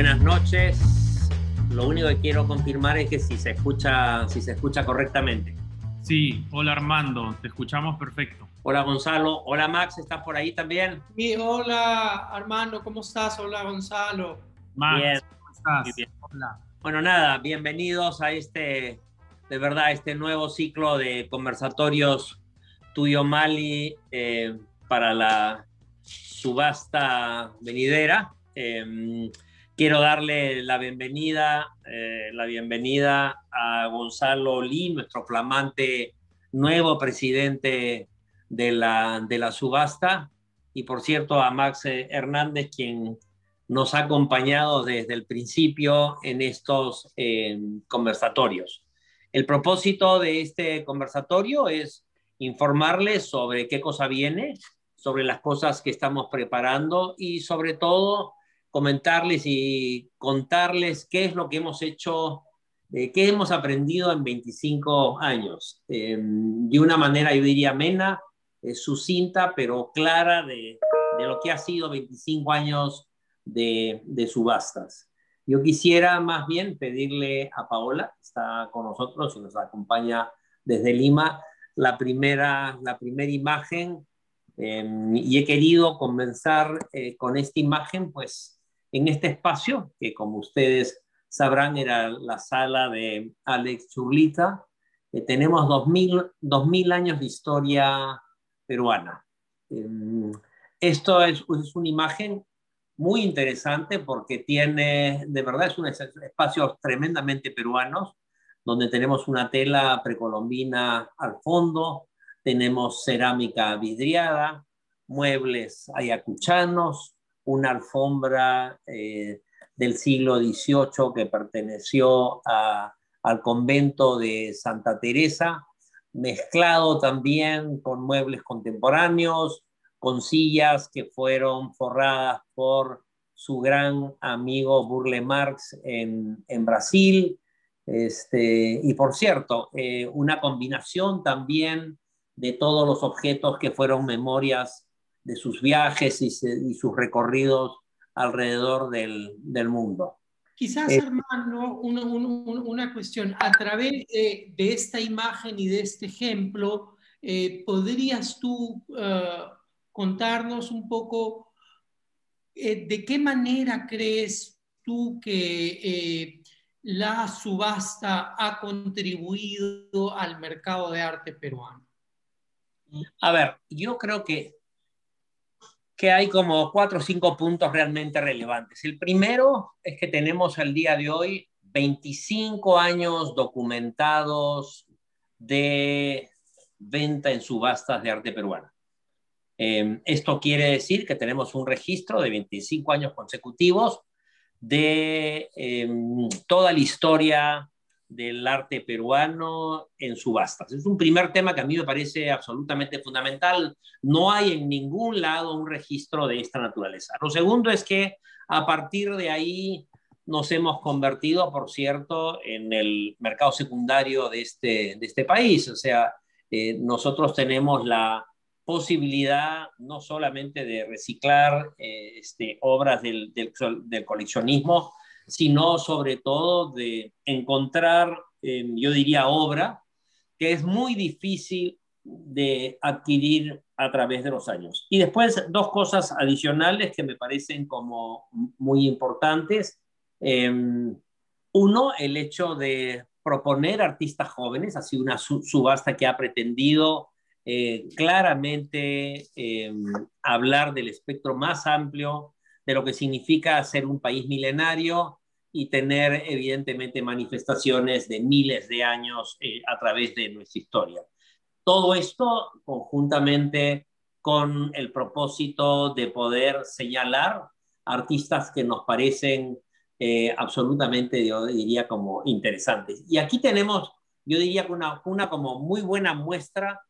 Buenas noches. Lo único que quiero confirmar es que si se escucha, si se escucha correctamente. Sí, hola Armando, te escuchamos perfecto. Hola Gonzalo, hola Max, ¿estás por ahí también? Sí, hola Armando, ¿cómo estás? Hola Gonzalo. Max, Bien. ¿cómo estás? Muy bien. Hola. Bueno, nada, bienvenidos a este, de verdad, este nuevo ciclo de conversatorios tuyo Mali eh, para la subasta venidera. Eh, quiero darle la bienvenida, eh, la bienvenida a Gonzalo Lee, nuestro flamante nuevo presidente de la, de la subasta, y por cierto a Max eh, Hernández, quien nos ha acompañado desde el principio en estos eh, conversatorios. El propósito de este conversatorio es informarles sobre qué cosa viene, sobre las cosas que estamos preparando y sobre todo comentarles y contarles qué es lo que hemos hecho, eh, qué hemos aprendido en 25 años. Eh, de una manera, yo diría, amena, eh, sucinta, pero clara de, de, lo que ha sido 25 años de, de, subastas. Yo quisiera más bien pedirle a Paola, que está con nosotros y nos acompaña desde Lima, la primera, la primera imagen. Eh, y he querido comenzar eh, con esta imagen, pues en este espacio, que como ustedes sabrán era la sala de Alex Churlita. Eh, tenemos 2000, 2000 años de historia peruana. Eh, esto es, una imagen muy interesante porque tiene, de verdad, es un espacio tremendamente peruanos, donde tenemos una tela precolombina al fondo, tenemos cerámica vidriada, muebles ayacuchanos, una alfombra eh, del siglo XVIII que perteneció al convento de Santa Teresa, mezclado también con muebles contemporáneos, con sillas que fueron forradas por su gran amigo Burle Marx en, en Brasil. Este, y por cierto, eh, una combinación también de todos los objetos que fueron memorias de sus viajes y, se, y sus recorridos alrededor del, del mundo. Quizás, eh, hermano, una, una, una, cuestión. A través de, de, esta imagen y de este ejemplo, eh, ¿podrías tú uh, contarnos un poco eh, de qué manera crees tú que eh, la subasta ha contribuido al mercado de arte peruano? A ver, yo creo que, que hay como cuatro o cinco puntos realmente relevantes. El primero es que tenemos al día de hoy 25 años documentados de venta en subastas de arte peruana. Eh, esto quiere decir que tenemos un registro de 25 años consecutivos de eh, toda la historia del arte peruano en subastas. Es un primer tema que a mí me parece absolutamente fundamental. No hay en ningún lado un registro de esta naturaleza. Lo segundo es que a partir de ahí nos hemos convertido, por cierto, en el mercado secundario de este, de este país. O sea, eh, nosotros tenemos la posibilidad no solamente de reciclar eh, este, obras del, del, del, coleccionismo, sino sobre todo de encontrar, eh, yo diría, obra que es muy difícil de adquirir a través de los años. Y después dos cosas adicionales que me parecen como muy importantes. Eh, uno, el hecho de proponer artistas jóvenes, ha sido una subasta que ha pretendido eh, claramente eh, hablar del espectro más amplio de lo que significa ser un país milenario y tener evidentemente manifestaciones de miles de años eh, a través de nuestra historia. Todo esto conjuntamente con el propósito de poder señalar artistas que nos parecen eh, absolutamente, yo diría, como interesantes. Y aquí tenemos, yo diría, una, una como muy buena muestra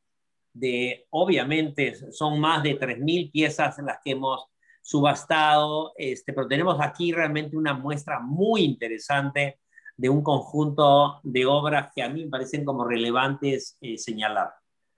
de, obviamente, son más de 3.000 piezas las que hemos subastado, este, pero tenemos aquí realmente una muestra muy interesante de un conjunto de obras que a mí me parecen como relevantes eh, señalar.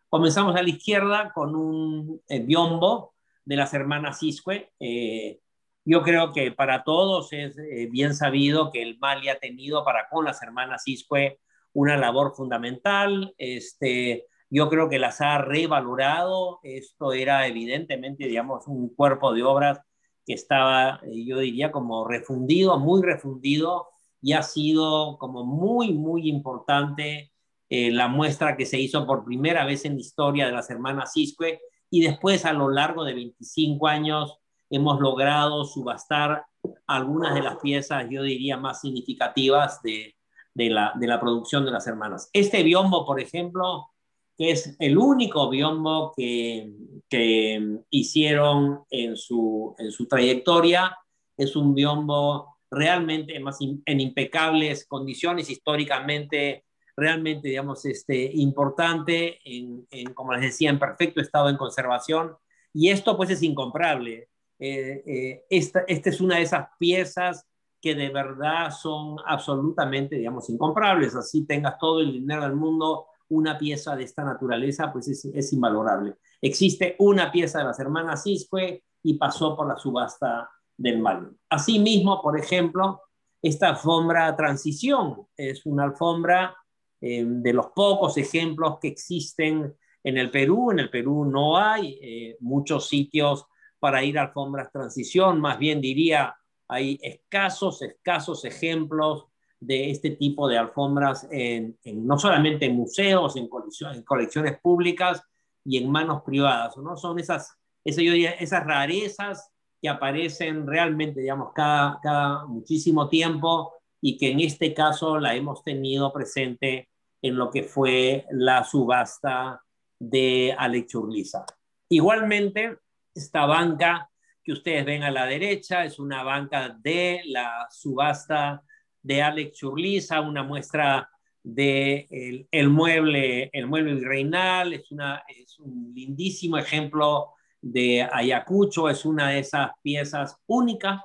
Comenzamos a la izquierda con un eh, biombo de las hermanas Isque, eh, yo creo que para todos es bien sabido que el Mali ha tenido para con las hermanas Isque una labor fundamental. Este, yo creo que las ha revalorado. Esto era evidentemente, digamos, un cuerpo de obras que estaba, eh, yo diría, como refundido, muy refundido, y ha sido como muy, muy importante eh, la muestra que se hizo por primera vez en la historia de las hermanas Isque, y después a lo largo de 25 años hemos logrado subastar algunas de las piezas, yo diría, más significativas de, la, de la producción de las hermanas. Este biombo, por ejemplo, que es el único biombo que, que hicieron en su, en su trayectoria, es un biombo realmente más en impecables condiciones históricamente realmente, digamos, este, importante, en, en, como les decía, en perfecto estado en conservación. Y esto pues es incomparable. Eh, eh, esta, esta es una de esas piezas que de verdad son absolutamente, digamos, incomparables. Así tengas todo el dinero del mundo, una pieza de esta naturaleza, pues es, es invalorable. Existe una pieza de las hermanas Isque y pasó por la subasta del mal. Asimismo, por ejemplo, esta alfombra transición es una alfombra eh, de los pocos ejemplos que existen en el Perú. En el Perú no hay eh, muchos sitios para ir a alfombras transición, más bien diría, hay escasos, escasos ejemplos de este tipo de alfombras, en, no solamente en museos, en colecciones, públicas y en manos privadas, ¿no? Son esas, esas, esas rarezas que aparecen realmente, digamos, cada, cada muchísimo tiempo y que en este caso la hemos tenido presente en lo que fue la subasta de Alex Churliza. Igualmente, esta banca que ustedes ven a la derecha es una banca de la subasta de Alex Churliza, una muestra de el, mueble el mueble virreinal, es, una, es un lindísimo ejemplo de Ayacucho, es una de esas piezas únicas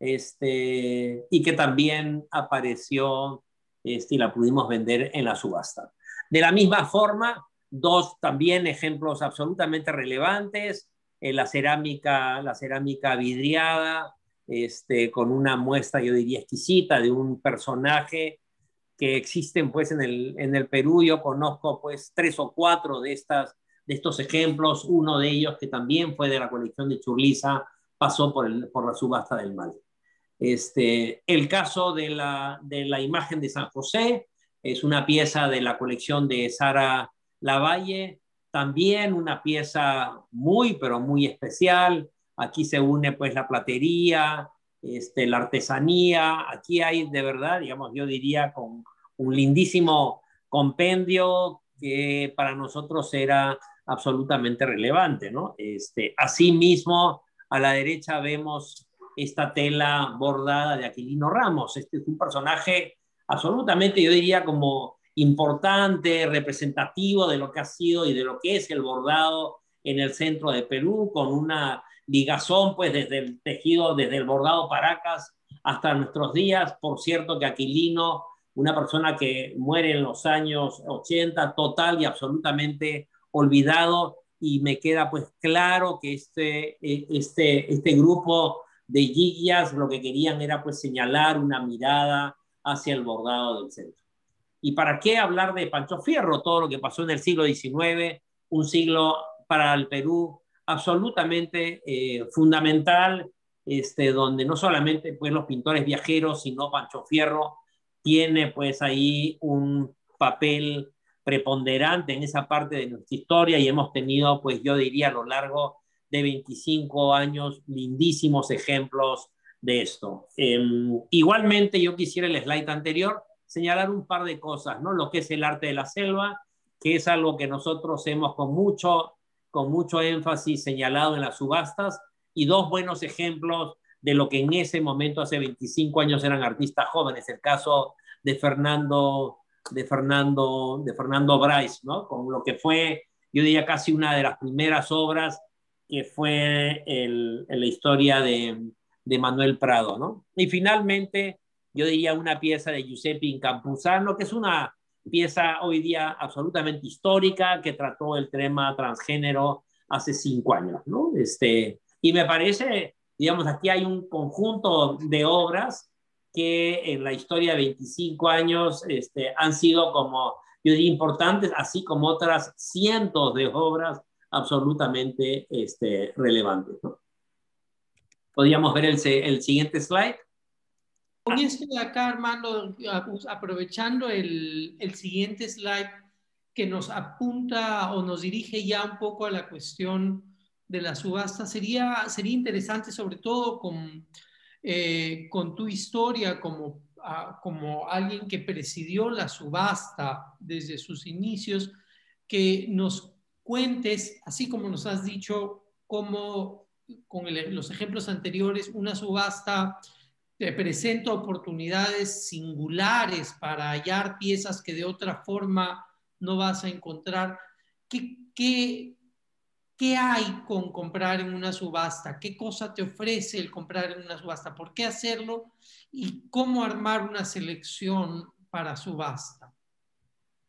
este, y que también apareció este, y la pudimos vender en la subasta. De la misma forma, dos también ejemplos absolutamente relevantes, la cerámica, la cerámica vidriada, este, con una muestra, yo diría, exquisita de un personaje que existen pues en el, en el Perú. Yo conozco pues tres o cuatro de, estas, de estos ejemplos, uno de ellos que también fue de la colección de Churliza, pasó por, el, por la subasta del mal. Este, el caso de la, de la imagen de San José es una pieza de la colección de Sara Lavalle, también una pieza muy, pero muy especial. Aquí se une pues la platería, este, la artesanía. Aquí hay de verdad, digamos, yo diría con un lindísimo compendio que para nosotros era absolutamente relevante, ¿no? Este, asimismo, a la derecha vemos esta tela bordada de Aquilino Ramos. Este es un personaje absolutamente, yo diría, como importante, representativo de lo que ha sido y de lo que es el bordado en el centro de Perú, con una ligazón, pues desde el tejido, desde el bordado Paracas hasta nuestros días. Por cierto que Aquilino, una persona que muere en los años 80, total y absolutamente olvidado, y me queda pues claro que este, e, este, este grupo de Gigias lo que querían era pues señalar una mirada hacia el bordado del centro. ¿Y para qué hablar de Pancho Fierro? Todo lo que pasó en el siglo XIX, un siglo para el Perú absolutamente eh, fundamental, este, donde no solamente pues, los pintores viajeros, sino Pancho Fierro tiene pues ahí un papel preponderante en esa parte de nuestra historia y hemos tenido, pues yo diría a lo largo de 25 años, lindísimos ejemplos de esto. Em, igualmente, yo quisiera el slide anterior señalar un par de cosas, ¿no? Lo que es el arte de la selva, que es algo que nosotros hemos con mucho, con mucho énfasis señalado en las subastas, y dos buenos ejemplos de lo que en ese momento, hace 25 años, eran artistas jóvenes. El caso de Fernando, de Fernando, de Fernando Bryce, ¿no? Con lo que fue, yo diría, casi una de las primeras obras que fue el, la historia de, de Manuel Prado, ¿no? Y finalmente, yo diría una pieza de Giuseppe Incampuzano, que es una pieza hoy día absolutamente histórica que trató el tema transgénero hace cinco años, ¿no? Este, y me parece, digamos, aquí hay un conjunto de obras que en la historia de 25 años este, han sido como, yo importantes, así como otras cientos de obras absolutamente este, relevantes. ¿no? Podríamos ver el, el siguiente slide. Con esto de acá, Armando, aprovechando el, el, siguiente slide que nos apunta o nos dirige ya un poco a la cuestión de la subasta, sería, sería interesante sobre todo con eh, con tu historia como, ah, como alguien que presidió la subasta desde sus inicios, que nos cuentes, así como nos has dicho, cómo con los ejemplos anteriores, una subasta te presenta oportunidades singulares para hallar piezas que de otra forma no vas a encontrar. ¿Qué, qué, ¿Qué hay con comprar en una subasta? ¿Qué cosa te ofrece el comprar en una subasta? ¿Por qué hacerlo? ¿Y cómo armar una selección para subasta?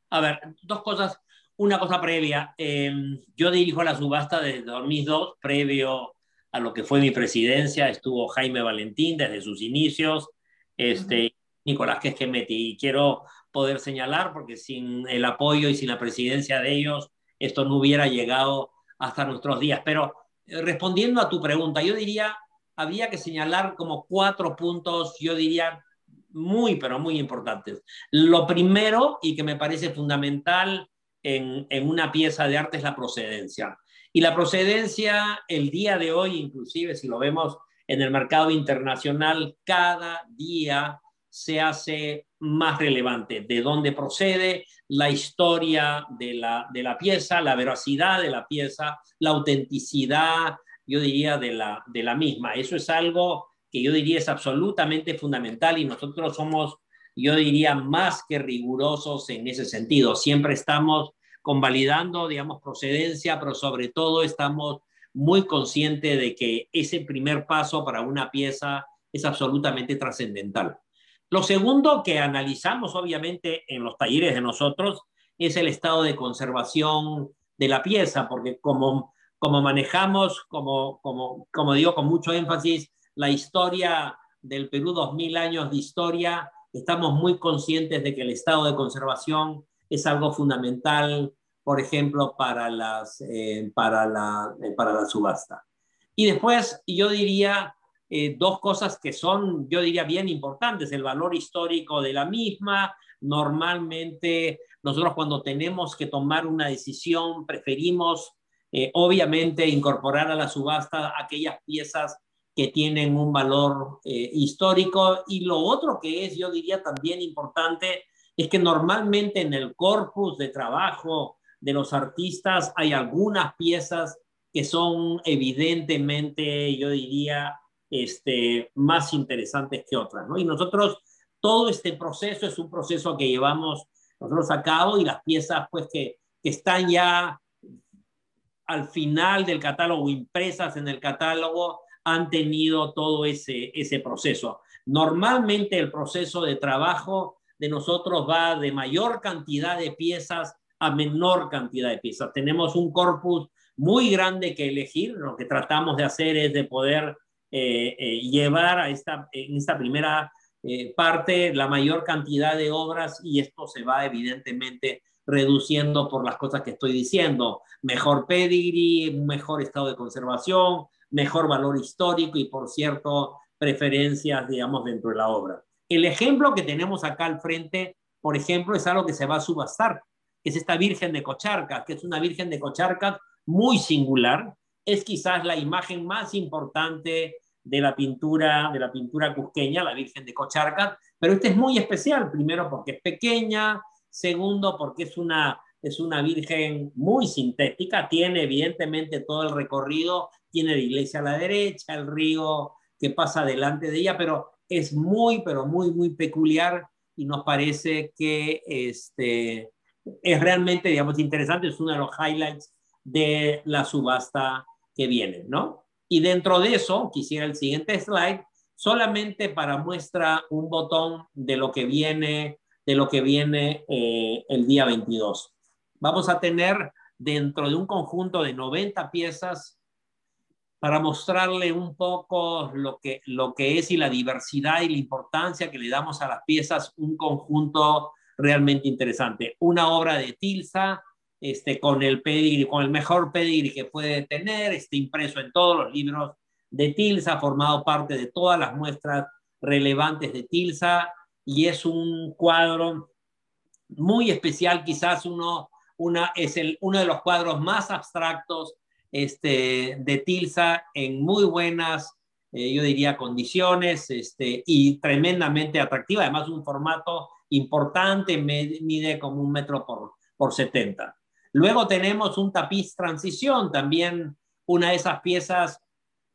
A ver, dos cosas. Una cosa previa. Em, yo dirijo la subasta desde 2002, previo a lo que fue mi presidencia. Estuvo Jaime Valentín desde sus inicios, este, Nicolás Quesquemeti. Y quiero poder señalar, porque sin el apoyo y sin la presidencia de ellos, esto no hubiera llegado hasta nuestros días. Pero eh, respondiendo a tu pregunta, yo diría, había que señalar como cuatro puntos, yo diría, muy, pero muy importantes. Lo primero, y que me parece fundamental en, en una pieza de arte, es la procedencia. Y la procedencia, el día de hoy, inclusive si lo vemos en el mercado internacional, cada día se hace más relevante, de dónde procede, la historia de la, de la pieza, la veracidad de la pieza, la autenticidad, yo diría, de la, de la misma. Eso es algo que yo diría es absolutamente fundamental y nosotros somos, yo diría, más que rigurosos en ese sentido. Siempre estamos convalidando, digamos, procedencia, pero sobre todo estamos muy conscientes de que ese primer paso para una pieza es absolutamente trascendental. Lo segundo que analizamos, obviamente, en los talleres de nosotros es el estado de conservación de la pieza, porque como, como manejamos, como, como, como digo con mucho énfasis, la historia del Perú, 2000 años de historia, estamos muy conscientes de que el estado de conservación es algo fundamental, por ejemplo, para, las, eh, para, la, eh, para la subasta. Y después, yo diría, eh, dos cosas que son, yo diría, bien importantes, el valor histórico de la misma. Normalmente nosotros cuando tenemos que tomar una decisión preferimos, obviamente, incorporar a la subasta aquellas piezas que tienen un valor histórico. Y lo otro que es, yo diría, también importante, es que normalmente en el corpus de trabajo de los artistas hay algunas piezas que son evidentemente, yo diría, este, más interesantes que otras. Y nosotros, todo este proceso es un proceso que llevamos nosotros a cabo y las piezas pues que, que están ya al final del catálogo, impresas en el catálogo, han tenido todo ese, ese proceso. Normalmente el proceso de trabajo de nosotros va de mayor cantidad de piezas a menor cantidad de piezas. Tenemos un corpus muy grande que elegir. Lo que tratamos de hacer es de poder eh, eh, llevar a esta, en esta primera eh, parte la mayor cantidad de obras y esto se va evidentemente reduciendo por las cosas que estoy diciendo. Mejor pedigree, mejor estado de conservación, mejor valor histórico y, por cierto, preferencias, digamos, dentro de la obra. El ejemplo que tenemos acá al frente, por ejemplo, es algo que se va a subastar, que es esta Virgen de Cocharcas, que es una Virgen de Cocharcas muy singular. Es quizás la imagen más importante de la pintura, de la pintura cusqueña, la Virgen de Cocharcas, pero este es muy especial, primero porque es pequeña, segundo porque es una, es una Virgen muy sintética, tiene evidentemente todo el recorrido, tiene la iglesia a la derecha, el río que pasa delante de ella, pero es muy, pero muy, muy peculiar y nos parece que este, es realmente, digamos, interesante, es uno de los highlights de la subasta que viene, ¿no? Y dentro de eso, quisiera el siguiente slide, solamente para muestra un botón de lo que viene, de lo que viene eh, el día 22. Vamos a tener dentro de un conjunto de 90 piezas para mostrarle un poco lo que, lo que es y la diversidad y la importancia que le damos a las piezas, un conjunto realmente interesante. Una obra de Tilsa, este, con el con el mejor pedigree que puede tener, este, impreso en todos los libros de Tilsa, formado parte de todas las muestras relevantes de Tilsa, y es un cuadro muy especial, quizás uno, una, es el, uno de los cuadros más abstractos este, de Tilsa en muy buenas, eh, yo diría, condiciones este, y tremendamente atractiva. Además, un formato importante, mide como un metro por, por 70. Luego tenemos un tapiz transición, también una de esas piezas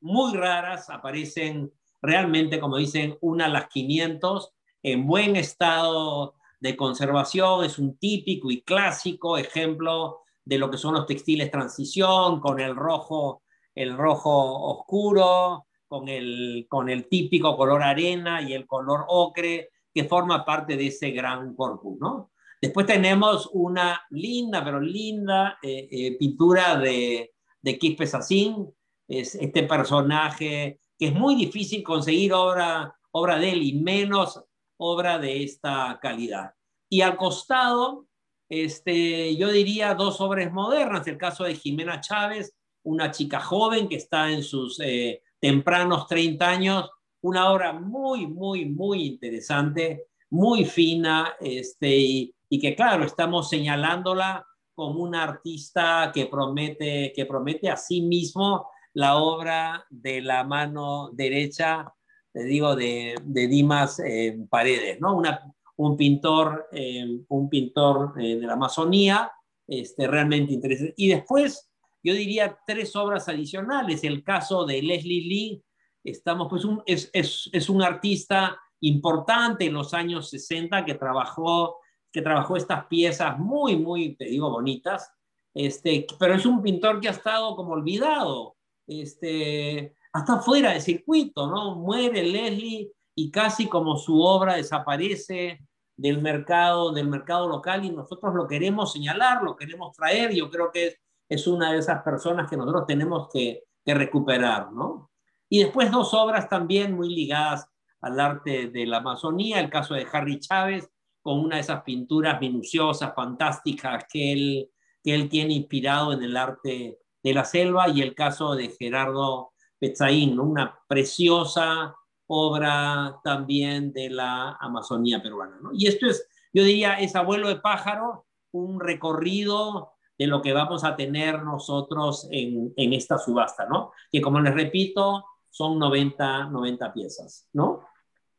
muy raras, aparecen realmente, como dicen, una a las 500, en buen estado de conservación, es un típico y clásico ejemplo de lo que son los textiles transición, con el rojo, el rojo oscuro, con el, con el típico color arena y el color ocre, que forma parte de ese gran corpus, ¿no? Después tenemos una linda, pero linda eh, eh, pintura de, de Quispe es este personaje que es muy difícil conseguir obra, obra de él y menos obra de esta calidad. Y al costado este, yo diría dos obras modernas, el caso de Jimena Chávez, una chica joven que está en sus eh, tempranos 30 años, una obra muy, muy, muy interesante, muy fina, este, y, que claro, estamos señalándola como una artista que promete, que promete a sí mismo la obra de la mano derecha, te digo, de, de Dimas eh, Paredes, ¿no? Una, un pintor, eh, un pintor eh, de la Amazonía, este, realmente interesante. Y después, yo diría tres obras adicionales. El caso de Leslie Lee, estamos, pues, es, es, es, un artista importante en los años 60 que trabajó, que trabajó estas piezas muy, muy, te digo, bonitas. Este, pero es un pintor que ha estado como olvidado, este, hasta fuera de circuito, ¿no? Muere Leslie y casi como su obra desaparece del mercado, del mercado local y nosotros lo queremos señalar, lo queremos traer. Yo creo que es, es una de esas personas que nosotros tenemos que, que recuperar, ¿no? Y después dos obras también muy ligadas al arte de la Amazonía, el caso de Harry Chávez, con una de esas pinturas minuciosas, fantásticas que él, que él tiene inspirado en el arte de la selva, y el caso de Gerardo Pezzaín, una preciosa obra también de la Amazonía peruana. ¿no? Y esto es, yo diría, es abuelo de pájaro, un recorrido de lo que vamos a tener nosotros en, en esta subasta, ¿no? Que como les repito, son 90, 90 piezas, ¿no?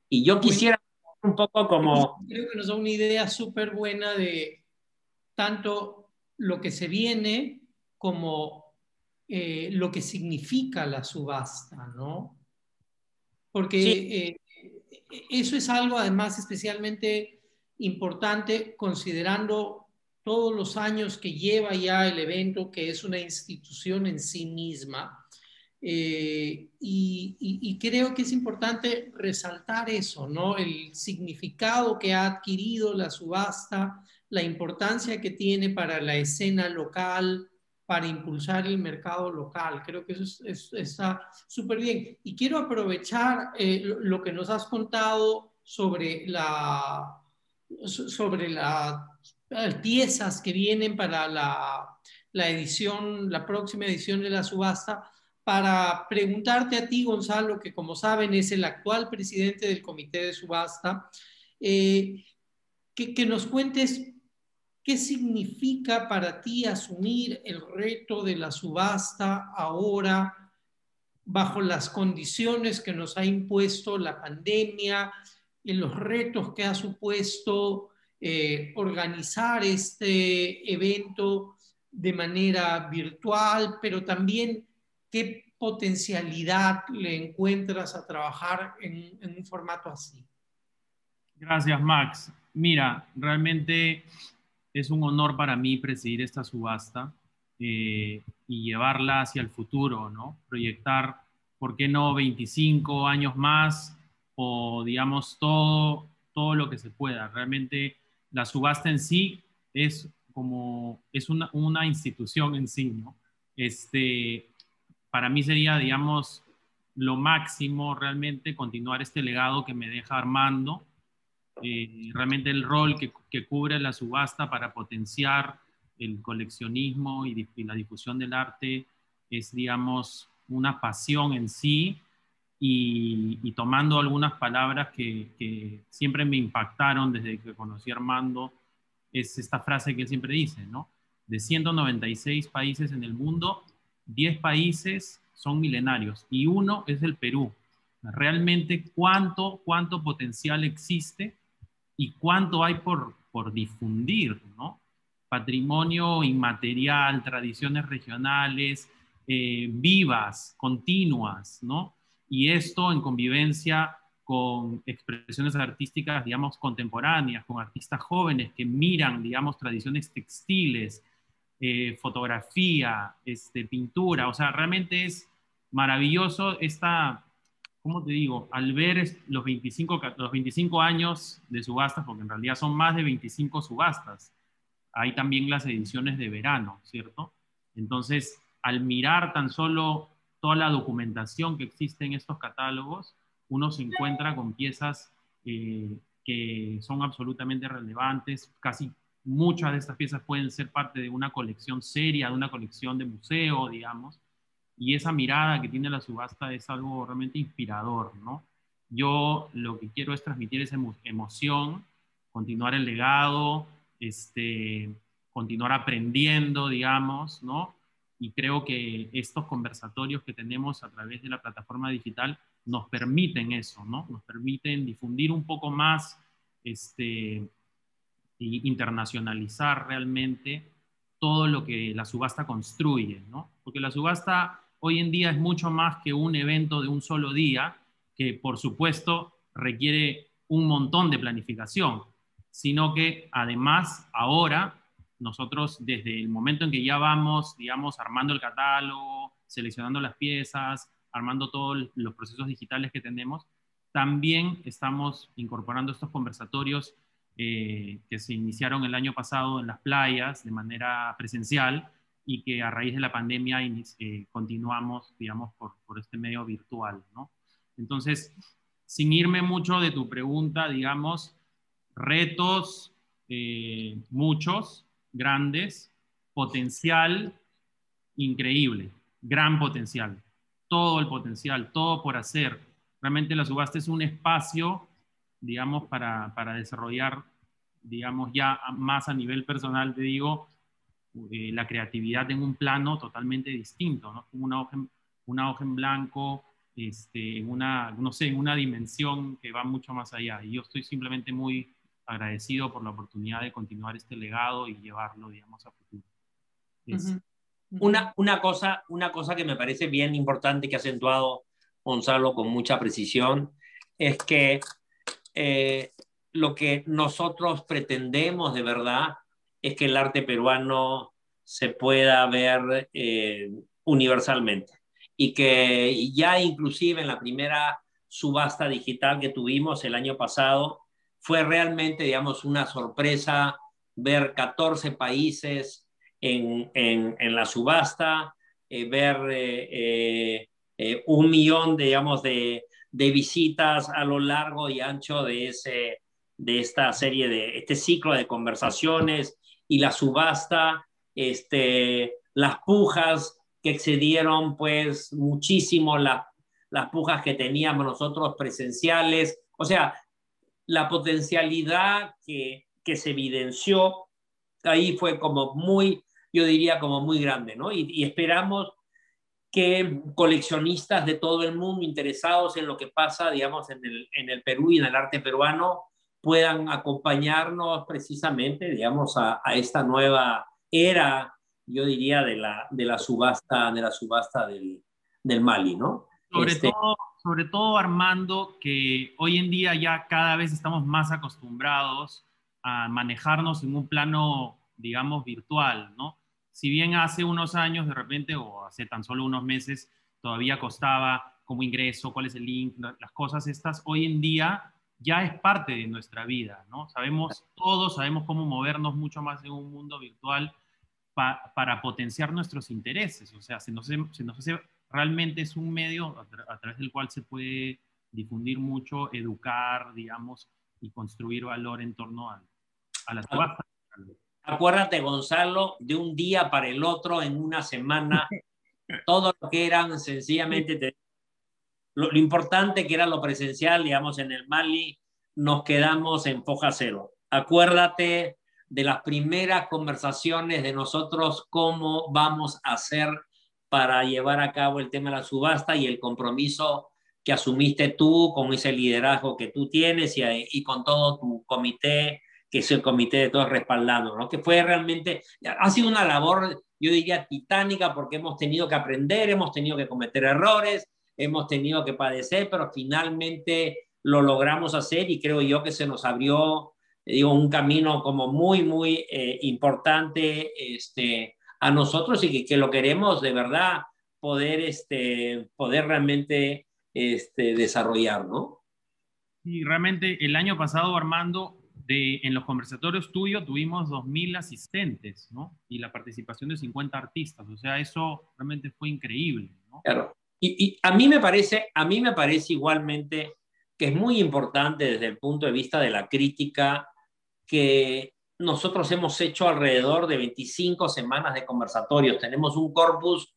Y yo quisiera un poco como... Creo que nos da una idea súper buena de tanto lo que se viene como eh, lo que significa la subasta, ¿no? Porque eh, eso es algo además especialmente importante considerando todos los años que lleva ya el evento, que es una institución en sí misma. Eh, y, y, creo que es importante resaltar eso, ¿no? El significado que ha adquirido la subasta, la importancia que tiene para la escena local, para impulsar el mercado local. Creo que eso está súper bien. Y quiero aprovechar eh, lo que nos has contado sobre, la, sobre las piezas que vienen para la, la edición, la próxima edición de la subasta, para preguntarte a ti, Gonzalo, que como saben es el actual presidente del comité de subasta, eh, que, que, nos cuentes ¿Qué significa para ti asumir el reto de la subasta ahora bajo las condiciones que nos ha impuesto la pandemia, en los retos que ha supuesto eh, organizar este evento de manera virtual, pero también qué potencialidad le encuentras a trabajar en un formato así? Gracias, Max. Mira, realmente es un honor para mí presidir esta subasta eh, y llevarla hacia el futuro, ¿no? Proyectar, ¿por qué no 25 años más o digamos todo, todo lo que se pueda? Realmente la subasta en sí es como, es una, una institución en sí, ¿no? Este, para mí sería, digamos, lo máximo realmente continuar este legado que me deja Armando. Eh, realmente el rol que, que, cubre la subasta para potenciar el coleccionismo y, y, la difusión del arte es, digamos, una pasión en sí. Y, y tomando algunas palabras que, que, siempre me impactaron desde que conocí a Armando, es esta frase que él siempre dice, ¿no? De 196 países en el mundo, 10 países son milenarios y uno es el Perú. Realmente cuánto, cuánto potencial existe y cuánto hay por, por difundir, ¿no? Patrimonio inmaterial, tradiciones regionales, eh, vivas, continuas, ¿no? Y esto en convivencia con expresiones artísticas, digamos, contemporáneas, con artistas jóvenes que miran, digamos, tradiciones textiles, eh, fotografía, este, pintura, o sea, realmente es maravilloso esta, ¿cómo te digo? Al ver los 25, los 25 años de subastas, porque en realidad son más de 25 subastas, hay también las ediciones de verano, ¿cierto? Entonces, al mirar tan solo toda la documentación que existe en estos catálogos, uno se encuentra con piezas eh, que son absolutamente relevantes, casi Muchas de estas piezas pueden ser parte de una colección seria, de una colección de museo, digamos, y esa mirada que tiene la subasta es algo realmente inspirador, ¿no? Yo lo que quiero es transmitir esa emoción, continuar el legado, este, continuar aprendiendo, digamos, ¿no? Y creo que estos conversatorios que tenemos a través de la plataforma digital nos permiten eso, ¿no? Nos permiten difundir un poco más este, internacionalizar realmente todo lo que la subasta construye, ¿no? Porque la subasta hoy en día es mucho más que un evento de un solo día, que por supuesto requiere un montón de planificación, sino que además ahora nosotros desde el momento en que ya vamos, digamos, armando el catálogo, seleccionando las piezas, armando todos los procesos digitales que tenemos, también estamos incorporando estos conversatorios eh, que se iniciaron el año pasado en las playas de manera presencial y que a raíz de la pandemia eh, continuamos, digamos, por, por, este medio virtual, ¿no? Entonces, sin irme mucho de tu pregunta, digamos, retos, eh, muchos, grandes, potencial increíble, gran potencial, todo el potencial, todo por hacer. Realmente la subasta es un espacio digamos, para, para desarrollar, digamos, ya más a nivel personal, te digo, eh, la creatividad en un plano totalmente distinto, ¿no? Una hoja en, una hoja en blanco, este, en una, no sé, en una dimensión que va mucho más allá. Y yo estoy simplemente muy agradecido por la oportunidad de continuar este legado y llevarlo, digamos, a futuro. Una, una, cosa, una cosa que me parece bien importante que ha acentuado Gonzalo con mucha precisión es que eh, lo que nosotros pretendemos de verdad es que el arte peruano se pueda ver eh, universalmente. Y que ya inclusive en la primera subasta digital que tuvimos el año pasado fue realmente, digamos, una sorpresa ver 14 países en, en, la subasta, eh, ver un millón, digamos, de, de visitas a lo largo y ancho de, ese, de esta serie de este ciclo de conversaciones y la subasta, este, las pujas que excedieron pues muchísimo las pujas que teníamos nosotros presenciales, o sea, la potencialidad que, que se evidenció ahí fue como muy, yo diría como muy grande, ¿no? Y, y esperamos que coleccionistas de todo el mundo interesados en lo que pasa, digamos, en el, en el Perú y en el arte peruano puedan acompañarnos precisamente, digamos, a, a esta nueva era, yo diría, de la, de la subasta, de la subasta del, del Mali, ¿no? Sobre, este... todo, sobre todo, Armando, que hoy en día ya cada vez estamos más acostumbrados a manejarnos en un plano, digamos, virtual, ¿no? si bien hace unos años de repente, o hace tan solo unos meses, todavía costaba como ingreso, cuál es el link, las cosas estas, hoy en día ya es parte de nuestra vida, ¿no? Sabemos, todos sabemos cómo movernos mucho más en un mundo virtual para potenciar nuestros intereses, o sea, se nos, se nos hace realmente es un medio a, través del cual se puede difundir mucho, educar, digamos, y construir valor en torno a, a la subasta. Acuérdate, Gonzalo, de un día para el otro, en una semana, todo lo que eran sencillamente, lo, importante que era lo presencial, digamos, en el Mali, nos quedamos en foja cero. Acuérdate de las primeras conversaciones de nosotros, cómo vamos a hacer para llevar a cabo el tema de la subasta y el compromiso que asumiste tú con ese liderazgo que tú tienes y, con todo tu comité que es el comité de todos respaldando, ¿no? Que fue realmente, ha sido una labor, yo diría, titánica porque hemos tenido que aprender, hemos tenido que cometer errores, hemos tenido que padecer, pero finalmente lo logramos hacer y creo yo que se nos abrió, digo, un camino como muy, muy eh, importante este, a nosotros y que, que, lo queremos de verdad poder, este, poder realmente este, desarrollar, ¿no? Y realmente el año pasado, Armando, en los conversatorios tuyos tuvimos 2.000 asistentes, ¿no? Y la participación de 50 artistas, o sea, eso realmente fue increíble, ¿no? Claro. Y, y, a, mí me parece, a mí me parece igualmente que es muy importante desde el punto de vista de la crítica que nosotros hemos hecho alrededor de 25 semanas de conversatorios. Tenemos un corpus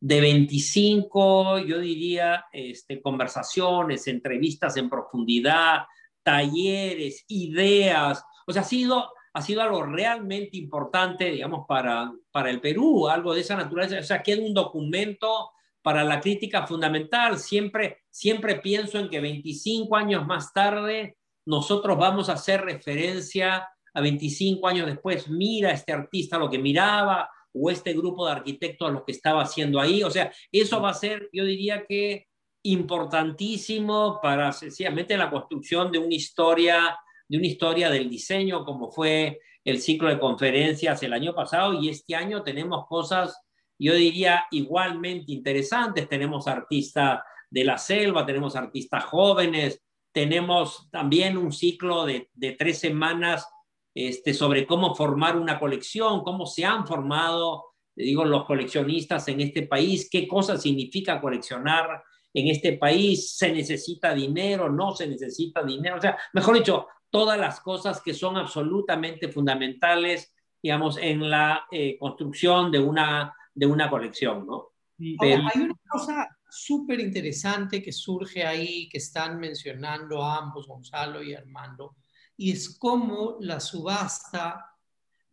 de 25, yo diría, este, conversaciones, entrevistas en profundidad, talleres, ideas. O sea, ha sido, ha sido algo realmente importante, digamos, para, para el Perú, algo de esa naturaleza. O sea, queda un documento para la crítica fundamental. Siempre, siempre pienso en que 25 años más tarde nosotros vamos a hacer referencia a 25 años después. Mira este artista lo que miraba o este grupo de arquitectos lo que estaba haciendo ahí. O sea, eso va a ser, yo diría que importantísimo para sencillamente la construcción de una historia, de una historia del diseño, como fue el ciclo de conferencias el año pasado, y este año tenemos cosas, yo diría, igualmente interesantes. Tenemos artistas de la selva, tenemos artistas jóvenes, tenemos también un ciclo de, de tres semanas este, sobre cómo formar una colección, cómo se han formado, digo, los coleccionistas en este país, qué cosa significa coleccionar en este país, se necesita dinero, no se necesita dinero, o sea, mejor dicho, todas las cosas que son absolutamente fundamentales, digamos, en la eh, construcción de una, de una colección, ¿no? hay una cosa súper interesante que surge ahí, que están mencionando ambos, Gonzalo y Armando, y es cómo la subasta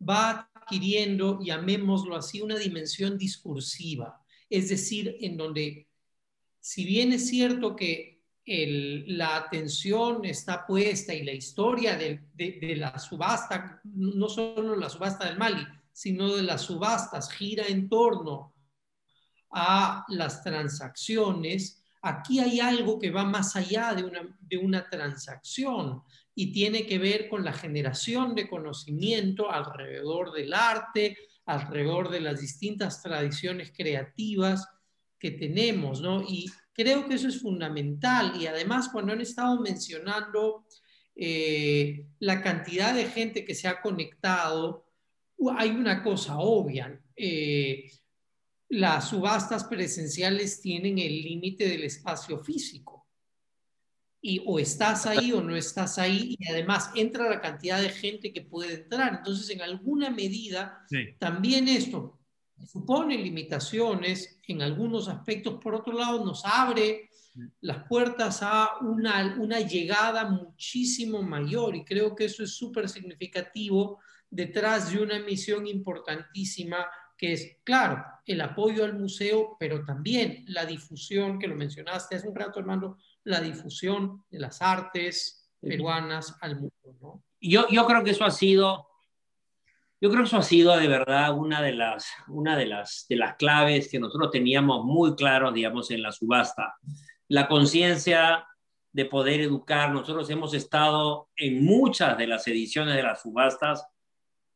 va adquiriendo, llamémoslo así, una dimensión discursiva, es decir, en donde si bien es cierto que la atención está puesta y la historia de, la subasta, no solo la subasta del Mali, sino de las subastas, gira en torno a las transacciones, aquí hay algo que va más allá de una, de una transacción y tiene que ver con la generación de conocimiento alrededor del arte, alrededor de las distintas tradiciones creativas que tenemos, ¿no? Y creo que eso es fundamental. Y además, cuando han estado mencionando eh, la cantidad de gente que se ha conectado, hay una cosa obvia. Eh, las subastas presenciales tienen el límite del espacio físico. Y o estás ahí o no estás ahí, y además entra la cantidad de gente que puede entrar. Entonces, en alguna medida, también esto supone limitaciones en algunos aspectos, por otro lado nos abre las puertas a una, una llegada muchísimo mayor y creo que eso es súper significativo detrás de una misión importantísima que es, claro, el apoyo al museo, pero también la difusión, que lo mencionaste hace un rato, hermano, la difusión de las artes peruanas al mundo. ¿no? Yo, yo creo que eso ha sido yo creo que eso ha sido de verdad una de las, una de las, de las claves que nosotros teníamos muy claro, digamos, en la subasta. La conciencia de poder educar. Nosotros hemos estado en muchas de las ediciones de las subastas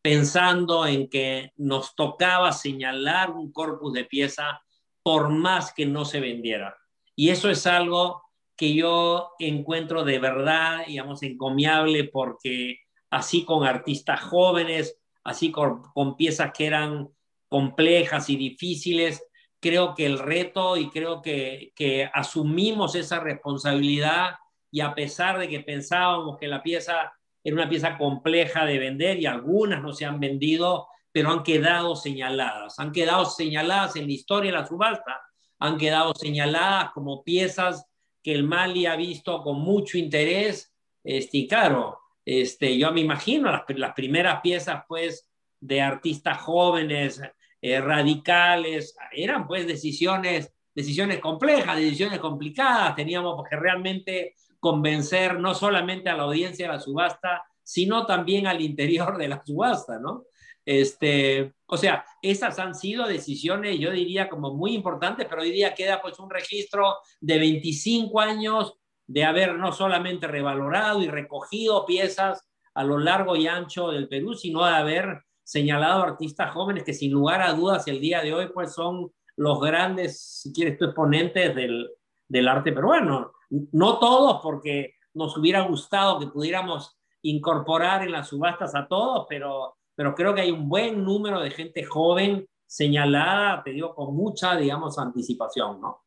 pensando en que nos tocaba señalar un corpus de pieza por más que no se vendiera. Y eso es algo que yo encuentro de verdad, digamos, encomiable porque así con artistas jóvenes, así con, piezas que eran complejas y difíciles, creo que el reto y creo que, que asumimos esa responsabilidad y a pesar de que pensábamos que la pieza era una pieza compleja de vender y algunas no se han vendido, pero han quedado señaladas, han quedado señaladas en la historia de la subasta, han quedado señaladas como piezas que el Mali ha visto con mucho interés, este, y claro, este, yo me imagino las, primeras piezas pues de artistas jóvenes, eh, radicales, eran pues decisiones, decisiones complejas, decisiones complicadas, teníamos que realmente convencer no solamente a la audiencia de la subasta, sino también al interior de la subasta, ¿no? Este, o sea, esas han sido decisiones, yo diría, como muy importantes, pero hoy día queda pues un registro de 25 años de haber no solamente revalorado y recogido piezas a lo largo y ancho del Perú, sino de haber señalado artistas jóvenes que sin lugar a dudas el día de hoy pues son los grandes, si quieres tú, exponentes del, del arte peruano. No todos, porque nos hubiera gustado que pudiéramos incorporar en las subastas a todos, pero, pero creo que hay un buen número de gente joven señalada, te digo, con mucha, digamos, anticipación, ¿no?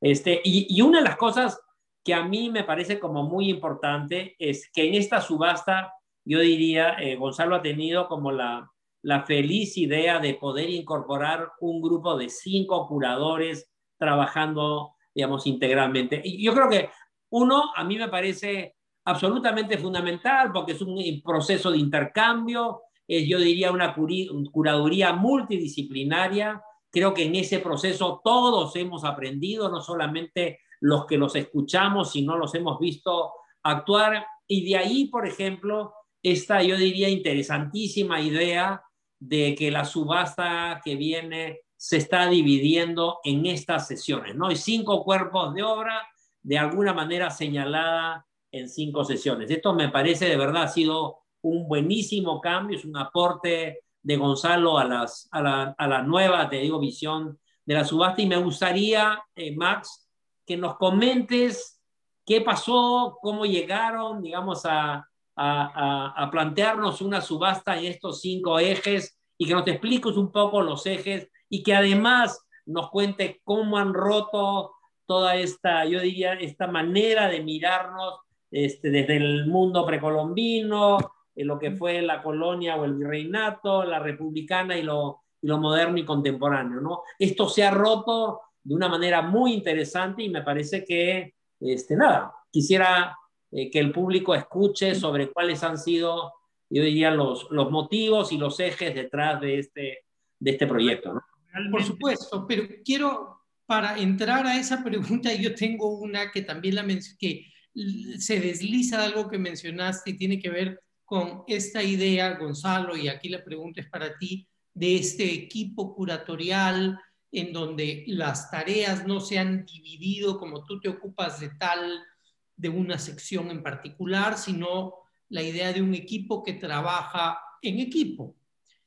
Este, y, y una de las cosas que a mí me parece como muy importante es que en esta subasta, yo diría, eh, Gonzalo ha tenido como la, la feliz idea de poder incorporar un grupo de cinco curadores trabajando digamos, integralmente. Y yo creo que uno, a mí me parece absolutamente fundamental porque es un proceso de intercambio, es, yo diría una curaduría multidisciplinaria. Creo que en ese proceso todos hemos aprendido, no solamente los que los escuchamos, sino los hemos visto actuar. Y de ahí, por ejemplo, esta, yo diría, interesantísima idea de que la subasta que viene se está dividiendo en estas sesiones, ¿no? Hay cinco cuerpos de obra, de alguna manera señalada en cinco sesiones. Esto me parece de verdad ha sido un buenísimo cambio, es un aporte de Gonzalo a, las, a, la, a la nueva, te digo, visión de la subasta y me gustaría, eh, Max, que nos comentes qué pasó, cómo llegaron, digamos, a, a, a, plantearnos una subasta en estos cinco ejes y que nos expliques un poco los ejes y que además nos cuente cómo han roto toda esta, yo diría, esta manera de mirarnos este, desde el mundo precolombino, en lo que fue la colonia o el virreinato, la republicana y lo, moderno y contemporáneo. Esto se ha roto de una manera muy interesante y me parece que, este, nada, quisiera eh, que el público escuche sobre cuáles han sido, yo diría, los, motivos y los ejes detrás de este, de este proyecto. Por supuesto, pero quiero, para entrar a esa pregunta, yo tengo una que también la que se desliza de algo que mencionaste y tiene que ver con esta idea, Gonzalo, y aquí la pregunta es para ti, de este equipo curatorial en donde las tareas no se han dividido como tú te ocupas de tal, de una sección en particular, sino la idea de un equipo que trabaja en equipo.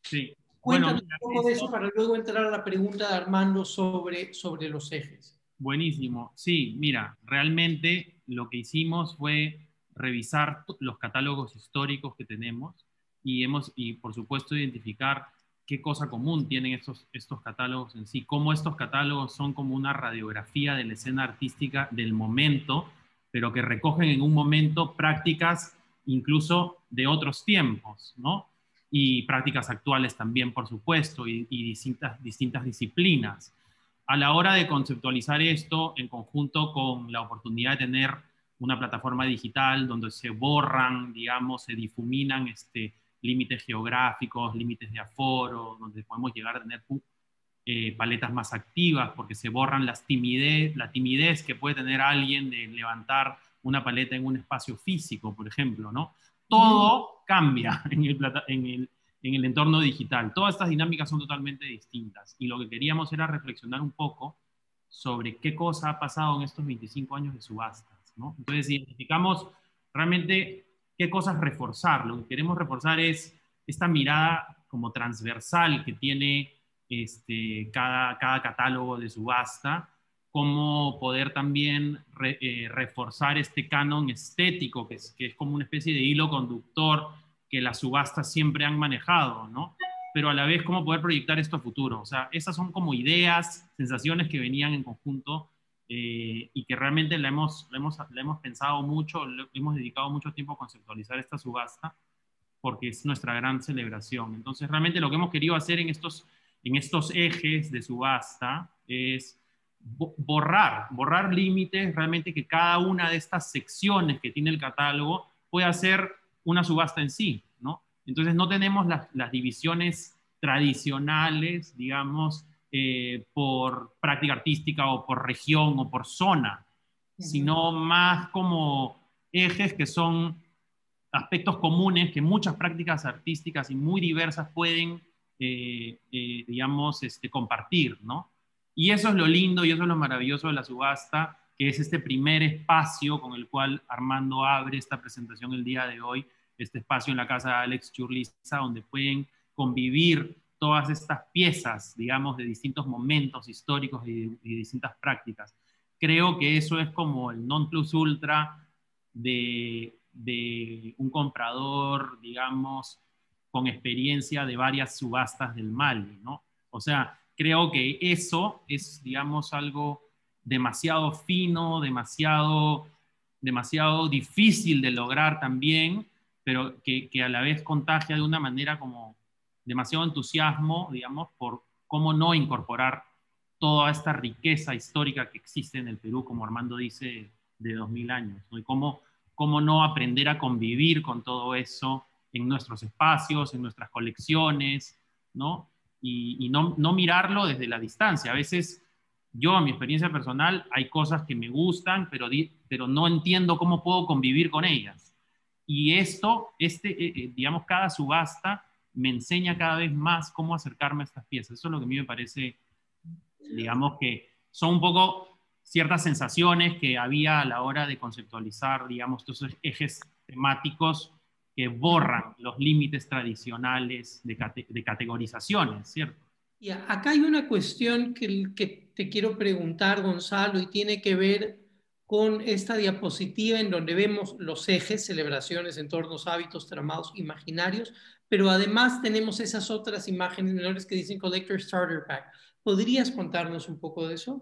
Sí. Cuéntanos un poco de eso para luego entrar a la pregunta de Armando sobre, sobre los ejes. Buenísimo. Sí, mira, realmente lo que hicimos fue revisar los catálogos históricos que tenemos y, hemos, y por supuesto identificar qué cosa común tienen estos, estos catálogos en sí, cómo estos catálogos son como una radiografía de la escena artística del momento, pero que recogen en un momento prácticas incluso de otros tiempos, ¿no? Y prácticas actuales también, por supuesto, y, distintas, distintas disciplinas. A la hora de conceptualizar esto en conjunto con la oportunidad de tener una plataforma digital donde se borran, digamos, se difuminan este, límites geográficos, límites de aforo, donde podemos llegar a tener eh, paletas más activas porque se borran las timidez, la timidez que puede tener alguien de levantar una paleta en un espacio físico, por ejemplo, ¿no? Todo cambia en el, en, el, en el entorno digital. Todas estas dinámicas son totalmente distintas y lo que queríamos era reflexionar un poco sobre qué cosa ha pasado en estos 25 años de subastas. ¿no? Entonces identificamos realmente qué cosas reforzar. Lo que queremos reforzar es esta mirada como transversal que tiene este, cada, cada catálogo de subasta cómo poder también eh, reforzar este canon estético, que es, que es como una especie de hilo conductor que las subastas siempre han manejado, ¿no? pero a la vez cómo poder proyectar esto a futuro. O sea, esas son como ideas, sensaciones que venían en conjunto eh, y que realmente la hemos, la hemos, la hemos pensado mucho, le hemos dedicado mucho tiempo a conceptualizar esta subasta porque es nuestra gran celebración. Entonces, realmente lo que hemos querido hacer en estos, en estos ejes de subasta es borrar, borrar límites, realmente que cada una de estas secciones que tiene el catálogo pueda ser una subasta en sí, ¿no? Entonces no tenemos las, las divisiones tradicionales, digamos, eh, por práctica artística o por región o por zona, sino más como ejes que son aspectos comunes que muchas prácticas artísticas y muy diversas pueden, eh, eh, digamos, este, compartir, ¿no? Y eso es lo lindo y eso es lo maravilloso de la subasta, que es este primer espacio con el cual Armando abre esta presentación el día de hoy, este espacio en la casa de Alex Churliza, donde pueden convivir todas estas piezas, digamos, de distintos momentos históricos y de, distintas prácticas. Creo que eso es como el non plus ultra de, de un comprador, digamos, con experiencia de varias subastas del Mali, ¿no? O sea, creo que eso es, digamos, algo demasiado fino, demasiado, demasiado difícil de lograr también, pero que, a la vez contagia de una manera como demasiado entusiasmo, digamos, por cómo no incorporar toda esta riqueza histórica que existe en el Perú, como Armando dice, de 2000 años, y cómo, cómo no aprender a convivir con todo eso en nuestros espacios, en nuestras colecciones, ¿no? Y, no, no, mirarlo desde la distancia. A veces yo, a mi experiencia personal, hay cosas que me gustan, pero, pero no entiendo cómo puedo convivir con ellas. Y esto, este, eh, eh, digamos, cada subasta me enseña cada vez más cómo acercarme a estas piezas. Eso es lo que a mí me parece, digamos que son un poco ciertas sensaciones que había a la hora de conceptualizar, digamos, estos ejes temáticos que borran los límites tradicionales de, de categorizaciones, ¿cierto? Y acá hay una cuestión que, que te quiero preguntar, Gonzalo, y tiene que ver con esta diapositiva en donde vemos los ejes, celebraciones, entornos, hábitos, tramados, imaginarios, pero además tenemos esas otras imágenes menores que dicen Collector Starter Pack. ¿Podrías contarnos un poco de eso?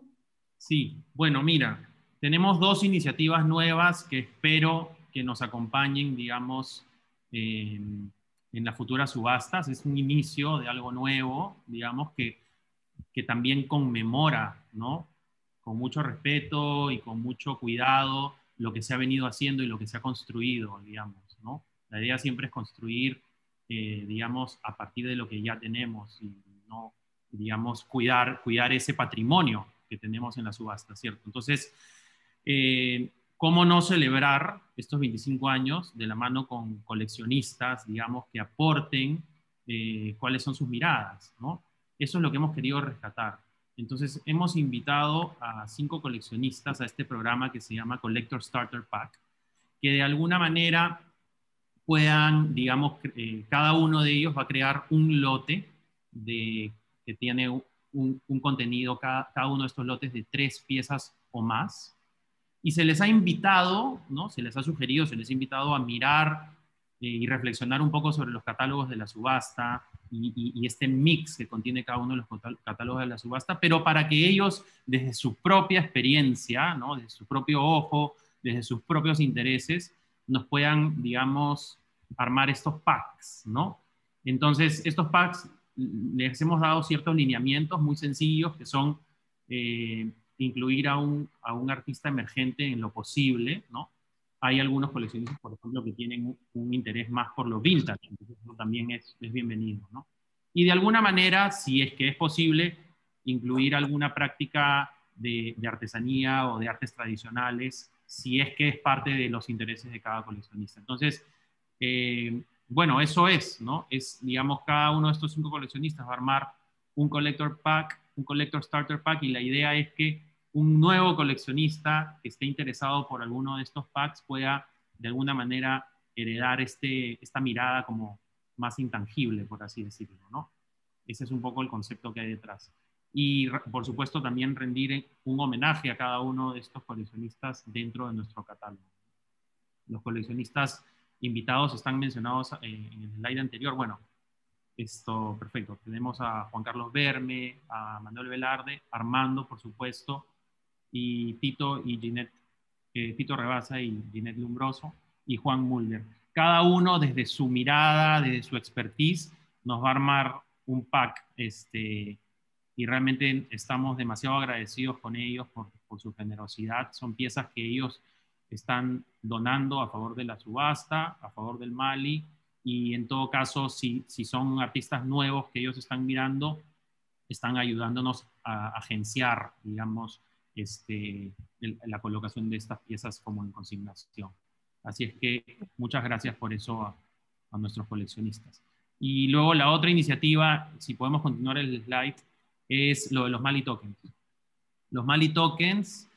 Sí, bueno, mira, tenemos dos iniciativas nuevas que espero que nos acompañen, digamos, en las futuras subastas. Es un inicio de algo nuevo, digamos, que, que también conmemora, ¿no? Con mucho respeto y con mucho cuidado lo que se ha venido haciendo y lo que se ha construido, digamos, ¿no? La idea siempre es construir eh, digamos, a partir de lo que ya tenemos y no, digamos, cuidar, cuidar ese patrimonio que tenemos en la subasta, ¿cierto? Entonces, eh, ¿cómo no celebrar estos 25 años de la mano con coleccionistas, digamos, que aporten eh, cuáles son sus miradas, ¿no? Eso es lo que hemos querido rescatar. Entonces, hemos invitado a cinco coleccionistas a este programa que se llama Collector Starter Pack, que de alguna manera puedan, digamos, eh, cada uno de ellos va a crear un lote de, que tiene un, contenido, cada, uno de estos lotes de tres piezas o más. Y se les ha invitado, ¿no? Se les ha sugerido, se les ha invitado a mirar eh, y reflexionar un poco sobre los catálogos de la subasta y, este mix que contiene cada uno de los catálogos de la subasta, pero para que ellos, desde su propia experiencia, ¿no? Desde su propio ojo, desde sus propios intereses, nos puedan, digamos, armar estos packs, ¿no? Entonces, estos packs les hemos dado ciertos lineamientos muy sencillos que son eh, incluir a un, a un, artista emergente en lo posible, ¿no? Hay algunos coleccionistas, por ejemplo, que tienen un, interés más por lo vintage, entonces eso también es, es bienvenido, ¿no? Y de alguna manera, si es que es posible, incluir alguna práctica de, artesanía o de artes tradicionales, si es que es parte de los intereses de cada coleccionista. Entonces, eh, bueno, eso es, ¿no? Es, digamos, cada uno de estos cinco coleccionistas va a armar un collector pack, un collector starter pack, y la idea es que un nuevo coleccionista que esté interesado por alguno de estos packs pueda, de alguna manera, heredar este, esta mirada como más intangible, por así decirlo, ¿no? Ese es un poco el concepto que hay detrás. Y, por supuesto, también rendir un homenaje a cada uno de estos coleccionistas dentro de nuestro catálogo. Los coleccionistas invitados están mencionados eh, en el slide anterior. Bueno, esto, perfecto. Tenemos a Juan Carlos Verme, a Manuel Velarde, Armando, por supuesto, y Tito y Ginette, eh, Tito Rebasa y Ginette Lumbroso, y Juan Mulder. Cada uno desde su mirada, desde su expertise, nos va a armar un pack este, y realmente estamos demasiado agradecidos con ellos por, por su generosidad. Son piezas que ellos están donando a favor de la subasta, a favor del Mali, y en todo caso, si, si son artistas nuevos que ellos están mirando, están ayudándonos a agenciar, digamos, este, la colocación de estas piezas como en consignación. Así es que muchas gracias por eso a, nuestros coleccionistas. Y luego la otra iniciativa, si podemos continuar el slide, es lo de los Mali Tokens. Los Mali Tokens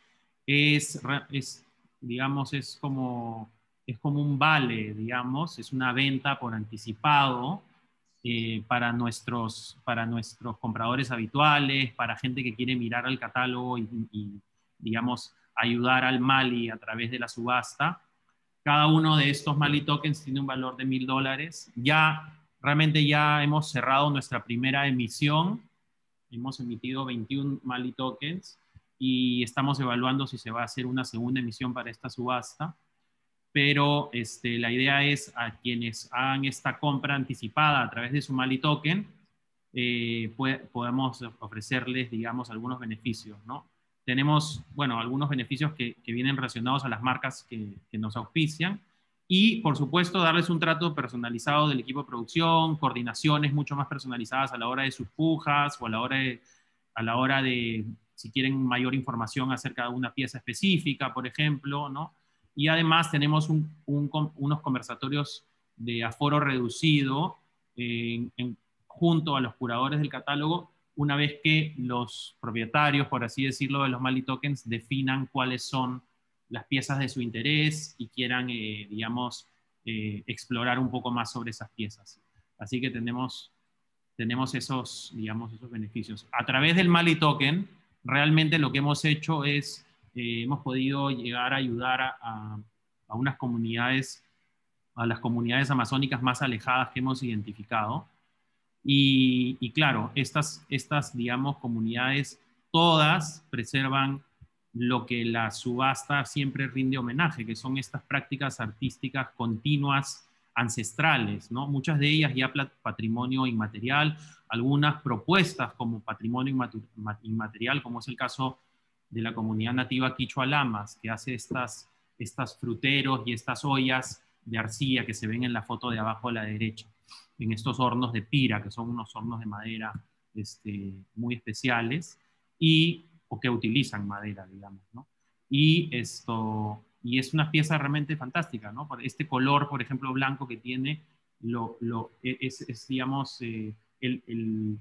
es, es digamos, es como es como un vale, digamos, es una venta por anticipado eh, para, nuestros, para nuestros compradores habituales, para gente que quiere mirar al catálogo y, digamos, ayudar al Mali a través de la subasta. Cada uno de estos Mali tokens tiene un valor de mil dólares. Ya, realmente ya hemos cerrado nuestra primera emisión. Hemos emitido 21 Mali tokens y estamos evaluando si se va a hacer una segunda emisión para esta subasta pero este, la idea es a quienes hagan esta compra anticipada a través de su Mali Token, eh, podemos ofrecerles, digamos, algunos beneficios, ¿no? Tenemos, bueno, algunos beneficios que, vienen relacionados a las marcas que, nos auspician y, por supuesto, darles un trato personalizado del equipo de producción, coordinaciones mucho más personalizadas a la hora de sus pujas o a la hora de, a la hora de si quieren mayor información acerca de una pieza específica, por ejemplo, ¿no? Y además tenemos unos conversatorios de aforo reducido junto a los curadores del catálogo una vez que los propietarios, por así decirlo, de los Mali Tokens definan cuáles son las piezas de su interés y quieran, eh, digamos, eh, explorar un poco más sobre esas piezas. Así que tenemos, tenemos esos, digamos, esos beneficios. A través del Mali Token, realmente lo que hemos hecho es eh, hemos podido llegar a ayudar a, unas comunidades, a las comunidades amazónicas más alejadas que hemos identificado. Y, claro, estas, estas, digamos, comunidades todas preservan lo que la subasta siempre rinde homenaje, que son estas prácticas artísticas continuas ancestrales, ¿no? Muchas de ellas ya patrimonio inmaterial, algunas propuestas como patrimonio inmaterial, como es el caso de la comunidad nativa Quichua Lamas, que hace estas, estas fruteros y estas ollas de arcilla que se ven en la foto de abajo a la derecha, en estos hornos de pira, que son unos hornos de madera este, muy especiales, y, o que utilizan madera, digamos, ¿no? Y, esto, y es una pieza realmente fantástica, ¿no? Este color, por ejemplo, blanco que tiene, lo, lo, es, digamos, eh, el el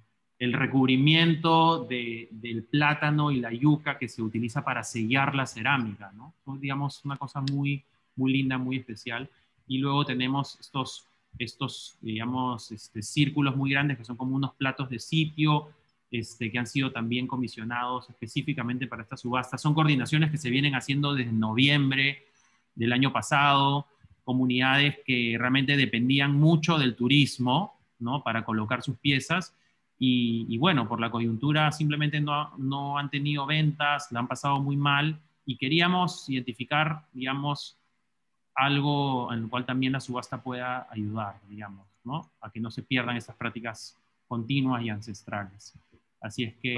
recubrimiento del plátano y la yuca que se utiliza para sellar la cerámica, ¿no? digamos, una cosa muy, muy linda, muy especial. Y luego tenemos estos, estos digamos, este, círculos muy grandes que son como unos platos de sitio, este, que han sido también comisionados específicamente para esta subasta. Son coordinaciones que se vienen haciendo desde noviembre del año pasado, comunidades que realmente dependían mucho del turismo, ¿no? Para colocar sus piezas y, bueno, por la coyuntura simplemente no, no, han tenido ventas, la han pasado muy mal y queríamos identificar, digamos, algo en el cual también la subasta pueda ayudar, digamos, ¿no? A que no se pierdan estas prácticas continuas y ancestrales. Así es que...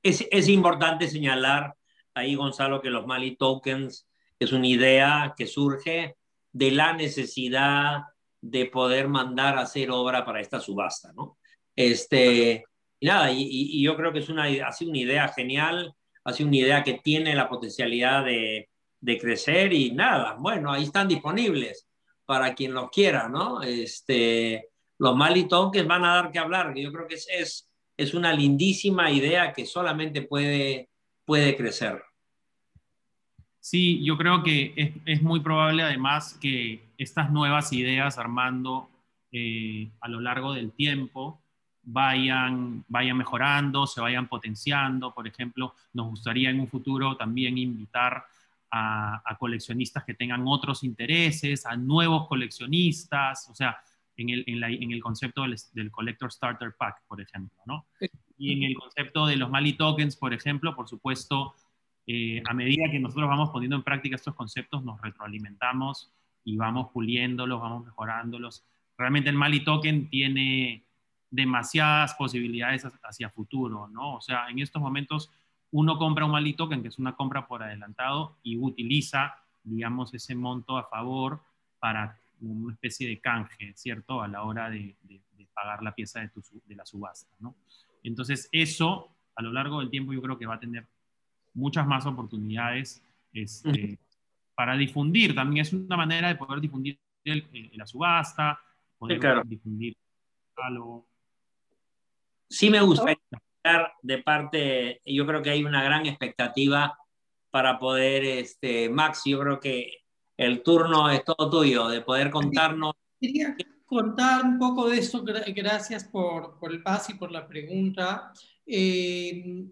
es, es importante señalar ahí, Gonzalo, que los Mali Tokens es una idea que surge de la necesidad de poder mandar a hacer obra para esta subasta, ¿no? Este, y nada, y, yo creo que es una, ha sido una idea genial, ha sido una idea que tiene la potencialidad de, de crecer y nada, bueno, ahí están disponibles para quien los quiera, ¿no? Este, los malitoques van a dar que hablar, yo creo que es, es, es una lindísima idea que solamente puede, puede crecer. Sí, yo creo que es, es muy probable además que estas nuevas ideas, Armando, eh, a lo largo del tiempo, vayan, vayan mejorando, se vayan potenciando. Por ejemplo, nos gustaría en un futuro también invitar a, coleccionistas que tengan otros intereses, a nuevos coleccionistas, o sea, en el, en el concepto del, del, Collector Starter Pack, por ejemplo, ¿no? Y en el concepto de los Mali Tokens, por ejemplo, por supuesto, eh, a medida que nosotros vamos poniendo en práctica estos conceptos, nos retroalimentamos y vamos puliéndolos, vamos mejorándolos. Realmente el Mali Token tiene demasiadas posibilidades hacia futuro, ¿no? O sea, en estos momentos uno compra un Mali Token, que es una compra por adelantado, y utiliza, digamos, ese monto a favor para una especie de canje, ¿cierto? A la hora de, pagar la pieza de, de, la subasta, ¿no? Entonces, eso a lo largo del tiempo yo creo que va a tener muchas más oportunidades este, para difundir. También es una manera de poder difundir la subasta, poder difundir algo. Sí me gusta de parte, yo creo que hay una gran expectativa para poder, este, Max, yo creo que el turno es todo tuyo, de poder contarnos. Quería contar un poco de esto, gracias por, por el pase y por la pregunta. Eh,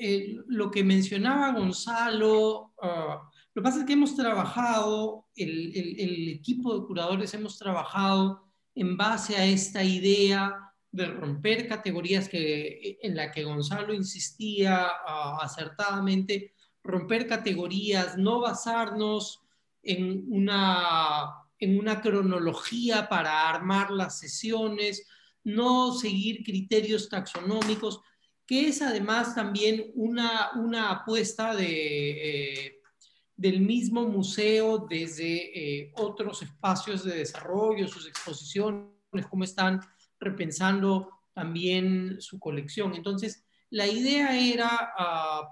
eh, lo que mencionaba Gonzalo, ah, lo que pasa es que hemos trabajado, el, el, el, equipo de curadores hemos trabajado en base a esta idea de romper categorías que, en la que Gonzalo insistía acertadamente, romper categorías, no basarnos en una, en una cronología para armar las sesiones, no seguir criterios taxonómicos, que es además también una, una apuesta de, eh, del mismo museo desde eh, otros espacios de desarrollo, sus exposiciones, cómo están repensando también su colección. Entonces, la idea era ah,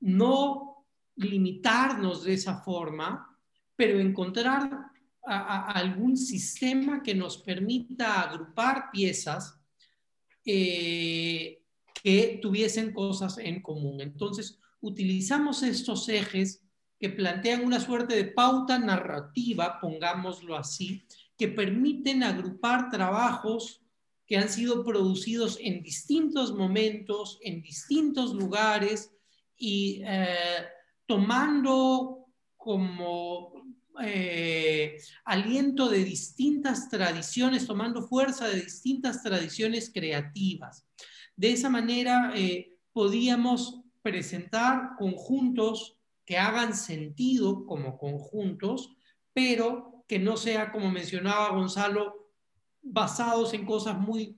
no limitarnos de esa forma, pero encontrar algún sistema que nos permita agrupar piezas eh, que tuviesen cosas en común. Entonces, utilizamos estos ejes que plantean una suerte de pauta narrativa, pongámoslo así, que permiten agrupar trabajos que han sido producidos en distintos momentos, en distintos lugares y eh, tomando como eh, aliento de distintas tradiciones, tomando fuerza de distintas tradiciones creativas. De esa manera eh, podíamos presentar conjuntos que hagan sentido como conjuntos, pero que no sea, como mencionaba Gonzalo, basados en cosas muy,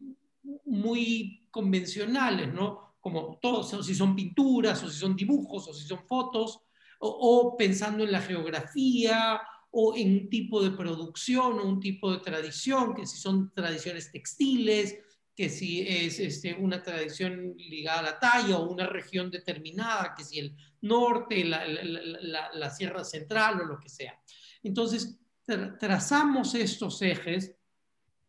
muy convencionales, ¿no? Como todos, si son pinturas, o si son dibujos, o si son fotos, o, o pensando en la geografía, o en un tipo de producción, o un tipo de tradición, que si son tradiciones textiles, que si es este, una tradición ligada a la talla o una región determinada, que si el norte, la, la, la, Sierra Central o lo que sea. Entonces, trazamos estos ejes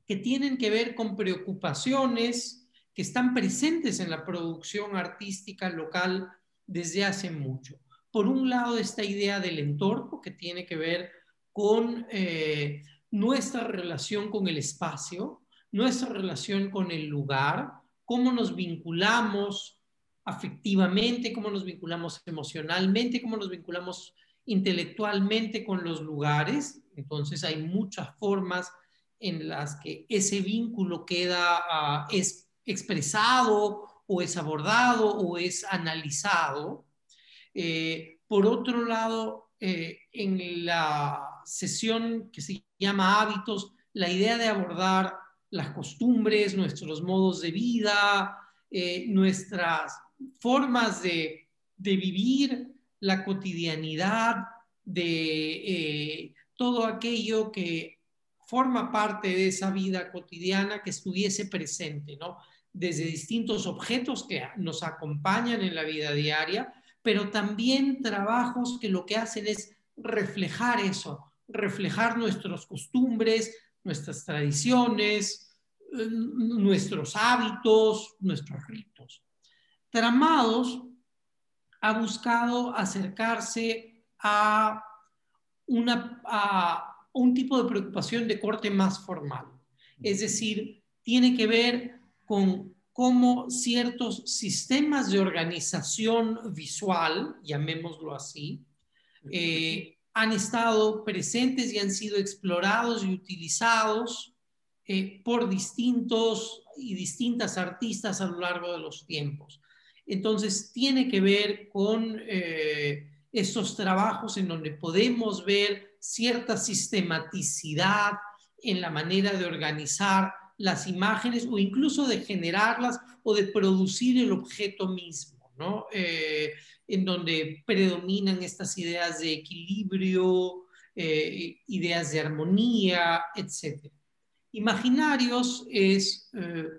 que tienen que ver con preocupaciones que están presentes en la producción artística local desde hace mucho. Por un lado, esta idea del entorno que tiene que ver con eh, nuestra relación con el espacio, nuestra relación con el lugar, cómo nos vinculamos afectivamente, cómo nos vinculamos emocionalmente, cómo nos vinculamos intelectualmente con los lugares. Entonces hay muchas formas en las que ese vínculo queda uh, es expresado o es abordado o es analizado. Eh, por otro lado, eh, en la sesión que se llama hábitos, la idea de abordar las costumbres, nuestros modos de vida, eh, nuestras formas de, vivir la cotidianidad, de todo aquello que forma parte de esa vida cotidiana que estuviese presente, ¿no? Desde distintos objetos que nos acompañan en la vida diaria, pero también trabajos que lo que hacen es reflejar eso, reflejar nuestras costumbres, nuestras tradiciones, eh, nuestros hábitos, nuestros ritos. Tramados ha buscado acercarse a, una, a un tipo de preocupación de corte más formal. Es decir, tiene que ver con cómo ciertos sistemas de organización visual, llamémoslo así, eh, han estado presentes y han sido explorados y utilizados eh, por distintos y distintas artistas a lo largo de los tiempos. Entonces, tiene que ver con eh, estos trabajos en donde podemos ver cierta sistematicidad en la manera de organizar las imágenes o incluso de generarlas o de producir el objeto mismo, ¿no? Eh, en donde predominan estas ideas de equilibrio, eh, ideas de armonía, etc. Imaginarios es eh,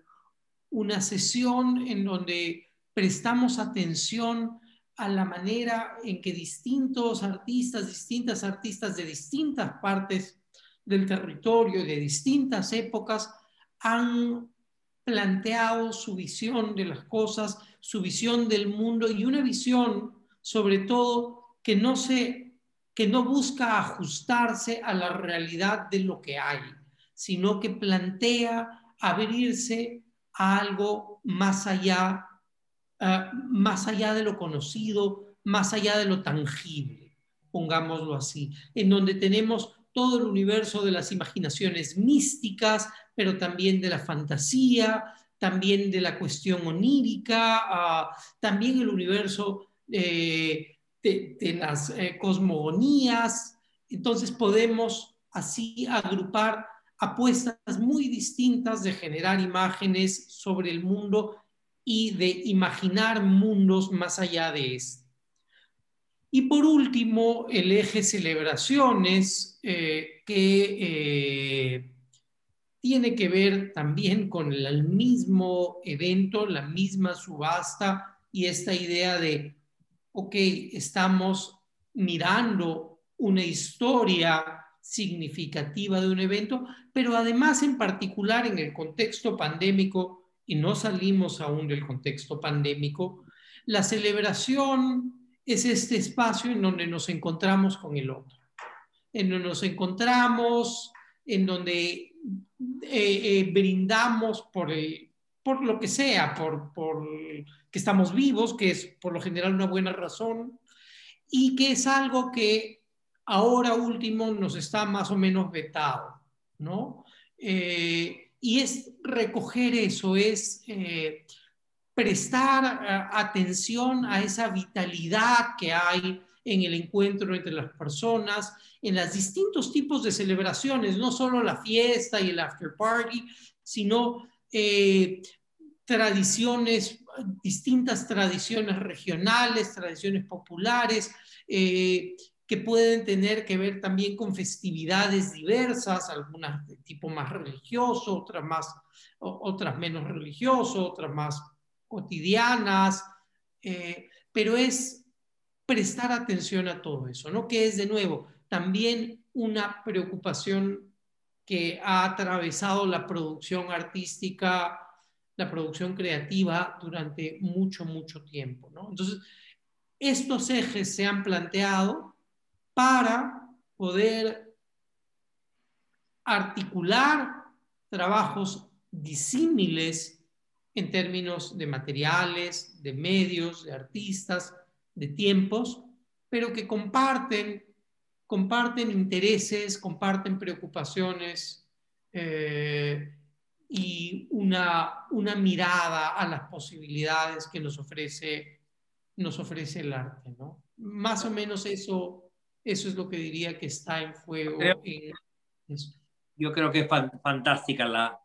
una sesión en donde prestamos atención a la manera en que distintos artistas, distintas artistas de distintas partes del territorio, de distintas épocas, han planteado su visión de las cosas, su visión del mundo y una visión, sobre todo, que no, se, que no busca ajustarse a la realidad de lo que hay, sino que plantea abrirse a algo más allá, ah, más allá de lo conocido, más allá de lo tangible, pongámoslo así, en donde tenemos todo el universo de las imaginaciones místicas, pero también de la fantasía, también de la cuestión onírica, ah, también el universo eh, de, las eh, cosmogonías. Entonces podemos así agrupar apuestas muy distintas de generar imágenes sobre el mundo y de imaginar mundos más allá de este. Y por último, el eje celebraciones, eh, que tiene que ver también con el mismo evento, la misma subasta y esta idea de, ok, estamos mirando una historia significativa de un evento, pero además en particular en el contexto pandémico, y no salimos aún del contexto pandémico, la celebración es este espacio en donde nos encontramos con el otro, en donde nos encontramos, en donde eh, eh, brindamos por, por lo que sea, por, por que estamos vivos, que es por lo general una buena razón, y que es algo que ahora último nos está más o menos vetado, ¿no? Eh, y es recoger eso, es prestar atención a esa vitalidad que hay en el encuentro entre las personas, en los distintos tipos de celebraciones, no solo la fiesta y el after party, sino eh, tradiciones, distintas tradiciones regionales, tradiciones populares, eh, que pueden tener que ver también con festividades diversas, algunas de tipo más religioso, otras, más, otras menos religioso, otras más cotidianas, eh, pero es prestar atención a todo eso, ¿no? Que es de nuevo también una preocupación que ha atravesado la producción artística, la producción creativa durante mucho, mucho tiempo, ¿no? Entonces, estos ejes se han planteado para poder articular trabajos disímiles en términos de materiales, de medios, de artistas, de tiempos, pero que comparten, comparten intereses, comparten preocupaciones eh, y una, una mirada a las posibilidades que nos ofrece, nos ofrece el arte. ¿no? Más o menos eso, eso es lo que diría que está en fuego. Yo creo que es fantástica la,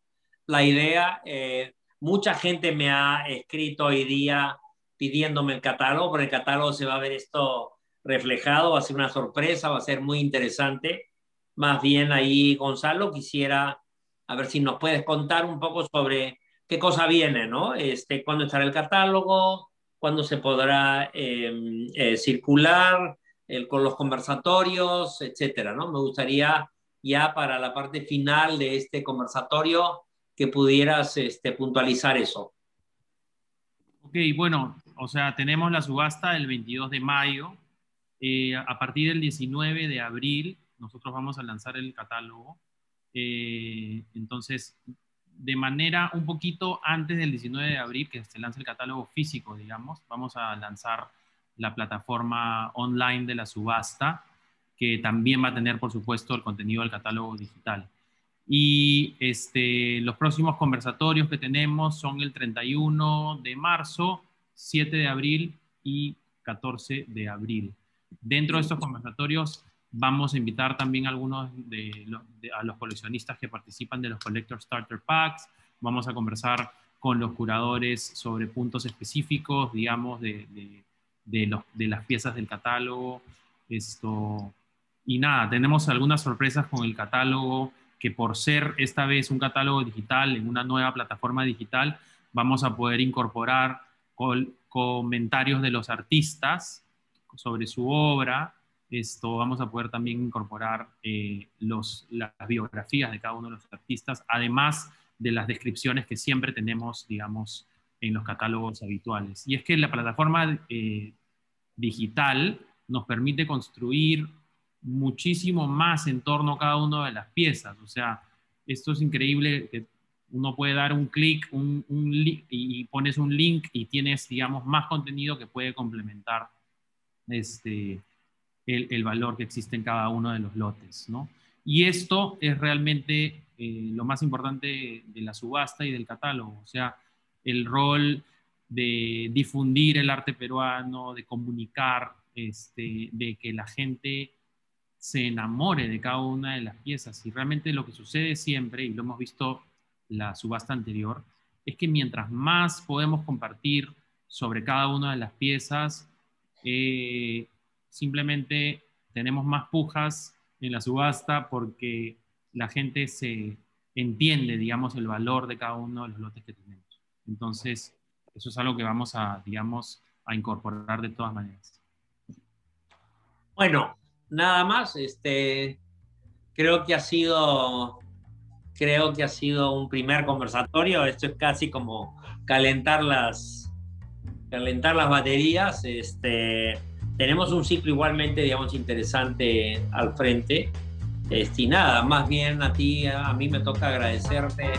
la idea. Eh, mucha gente me ha escrito hoy día pidiéndome el catálogo, porque el catálogo se va a ver esto reflejado, va a ser una sorpresa, va a ser muy interesante. Más bien ahí, Gonzalo, quisiera a ver si nos puedes contar un poco sobre qué cosa viene, ¿no? Este, ¿Cuándo estará el catálogo? ¿Cuándo se podrá em, eh, circular con los conversatorios, etcétera, ¿no? Me gustaría ya para la parte final de este conversatorio que pudieras este, puntualizar eso. Ok, bueno, o sea, tenemos la subasta el 22 de mayo. Eh, a partir del 19 de abril, nosotros vamos a lanzar el catálogo. Eh, entonces, de manera un poquito antes del 19 de abril, que se lance el catálogo físico, digamos, vamos a lanzar la plataforma online de la subasta, que también va a tener, por supuesto, el contenido del catálogo digital. Y este, los próximos conversatorios que tenemos son el 31 de marzo, 7 de abril y 14 de abril. Dentro de estos conversatorios vamos a invitar también a algunos de, a los coleccionistas que participan de los Collector Starter Packs. Vamos a conversar con los curadores sobre puntos específicos, digamos, de, de, los, de las piezas del catálogo. Esto, y nada, tenemos algunas sorpresas con el catálogo que por ser esta vez un catálogo digital en una nueva plataforma digital, vamos a poder incorporar comentarios de los artistas sobre su obra. Esto vamos a poder también incorporar eh, los, las biografías de cada uno de los artistas, además de las descripciones que siempre tenemos, digamos, en los catálogos habituales. Y es que la plataforma eh, digital nos permite construir muchísimo más en torno a cada una de las piezas. O sea, esto es increíble que uno puede dar un clic un, y pones un link y tienes, digamos, más contenido que puede complementar este, el, valor que existe en cada uno de los lotes, ¿no? Y esto es realmente eh, lo más importante de la subasta y del catálogo, o sea, el rol de difundir el arte peruano, de comunicar, este, de que la gente se enamore de cada una de las piezas. Y realmente lo que sucede siempre, y lo hemos visto la subasta anterior, es que mientras más podemos compartir sobre cada una de las piezas, eh, simplemente tenemos más pujas en la subasta porque la gente se entiende, digamos, el valor de cada uno de los lotes que tenemos. Entonces, eso es algo que vamos a, digamos, a incorporar de todas maneras. Bueno, nada más, este, creo que ha sido, creo que ha sido un primer conversatorio. Esto es casi como calentar las, calentar las baterías. Este, tenemos un ciclo igualmente, digamos, interesante al frente. Este, nada, más bien a ti, a mí me toca agradecerte,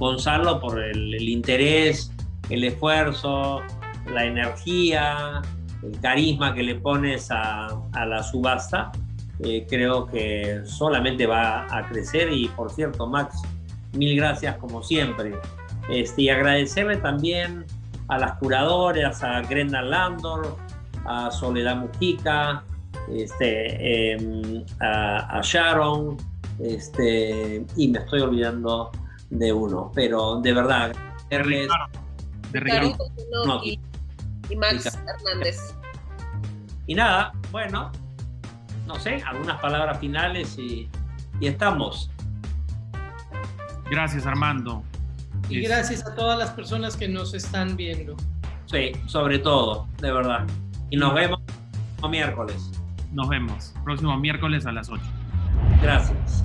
Gonzalo, por el, interés, el esfuerzo, la energía, el carisma que le pones a, la subasta, eh, creo que solamente va a crecer. Y por cierto, Max, mil gracias como siempre. Este, y agradecerle también a las curadoras, a Grenda Landor, a Soledad Mujica, este, em, a, Sharon, este, y me estoy olvidando de uno, pero de verdad, de y Max Hernández. Y nada, bueno, no sé, algunas palabras finales y, estamos. Gracias, Armando. Y gracias a todas las personas que nos están viendo. Sí, sobre todo, de verdad. Y nos vemos el miércoles. Nos vemos. Próximo miércoles a las 8. Gracias.